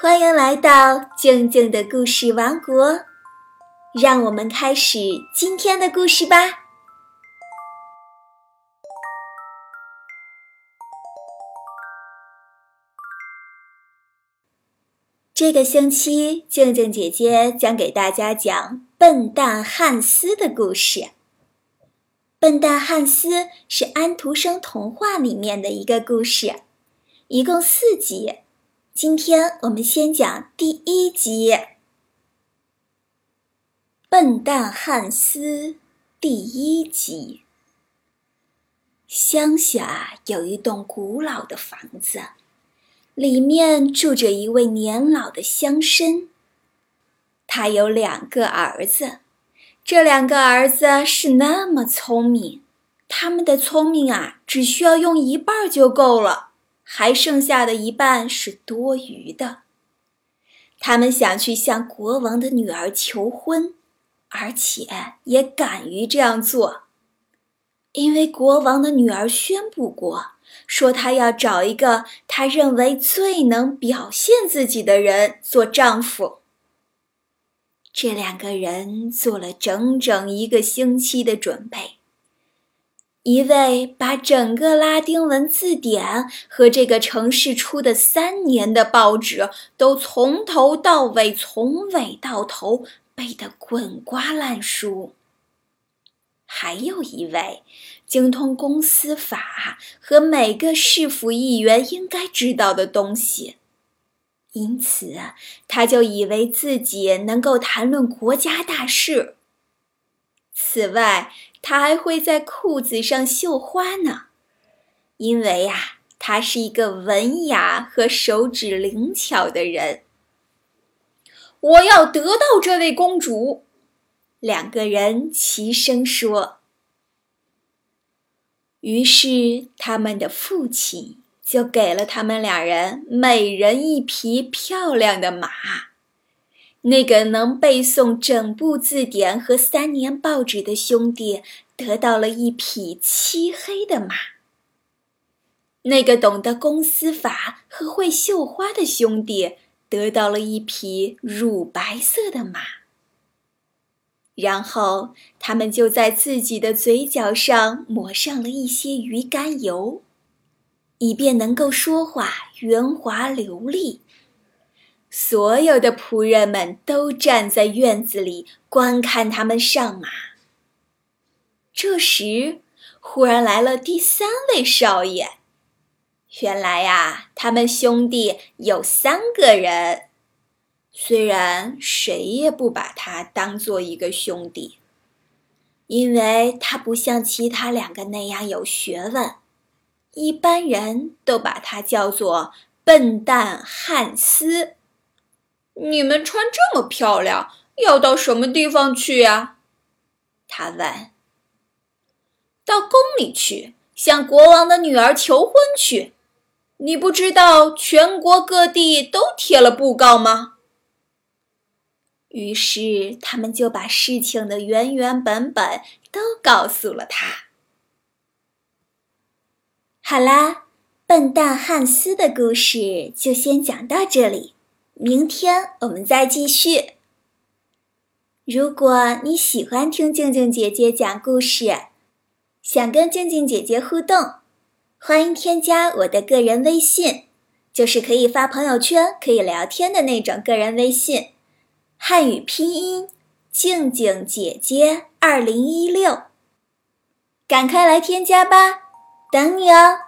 欢迎来到静静的故事王国，让我们开始今天的故事吧。这个星期，静静姐姐将给大家讲笨蛋汉斯的故事。笨蛋汉斯是安徒生童话里面的一个故事，一共四集。今天我们先讲第一集，《笨蛋汉斯》第一集。乡下有一栋古老的房子，里面住着一位年老的乡绅。他有两个儿子，这两个儿子是那么聪明，他们的聪明啊，只需要用一半就够了。还剩下的一半是多余的。他们想去向国王的女儿求婚，而且也敢于这样做，因为国王的女儿宣布过，说她要找一个她认为最能表现自己的人做丈夫。这两个人做了整整一个星期的准备。一位把整个拉丁文字典和这个城市出的三年的报纸都从头到尾、从尾到头背得滚瓜烂熟。还有一位精通公司法和每个市府议员应该知道的东西，因此他就以为自己能够谈论国家大事。此外，他还会在裤子上绣花呢，因为呀，他是一个文雅和手指灵巧的人。我要得到这位公主，两个人齐声说。于是，他们的父亲就给了他们两人每人一匹漂亮的马。那个能背诵整部字典和三年报纸的兄弟得到了一匹漆黑的马。那个懂得公司法和会绣花的兄弟得到了一匹乳白色的马。然后他们就在自己的嘴角上抹上了一些鱼肝油，以便能够说话圆滑流利。所有的仆人们都站在院子里观看他们上马。这时，忽然来了第三位少爷。原来呀，他们兄弟有三个人，虽然谁也不把他当做一个兄弟，因为他不像其他两个那样有学问，一般人都把他叫做笨蛋汉斯。你们穿这么漂亮，要到什么地方去呀？他问。到宫里去，向国王的女儿求婚去。你不知道全国各地都贴了布告吗？于是他们就把事情的原原本本都告诉了他。好啦，笨蛋汉斯的故事就先讲到这里。明天我们再继续。如果你喜欢听静静姐姐讲故事，想跟静静姐姐互动，欢迎添加我的个人微信，就是可以发朋友圈、可以聊天的那种个人微信，汉语拼音静静姐姐二零一六，赶快来添加吧，等你哦。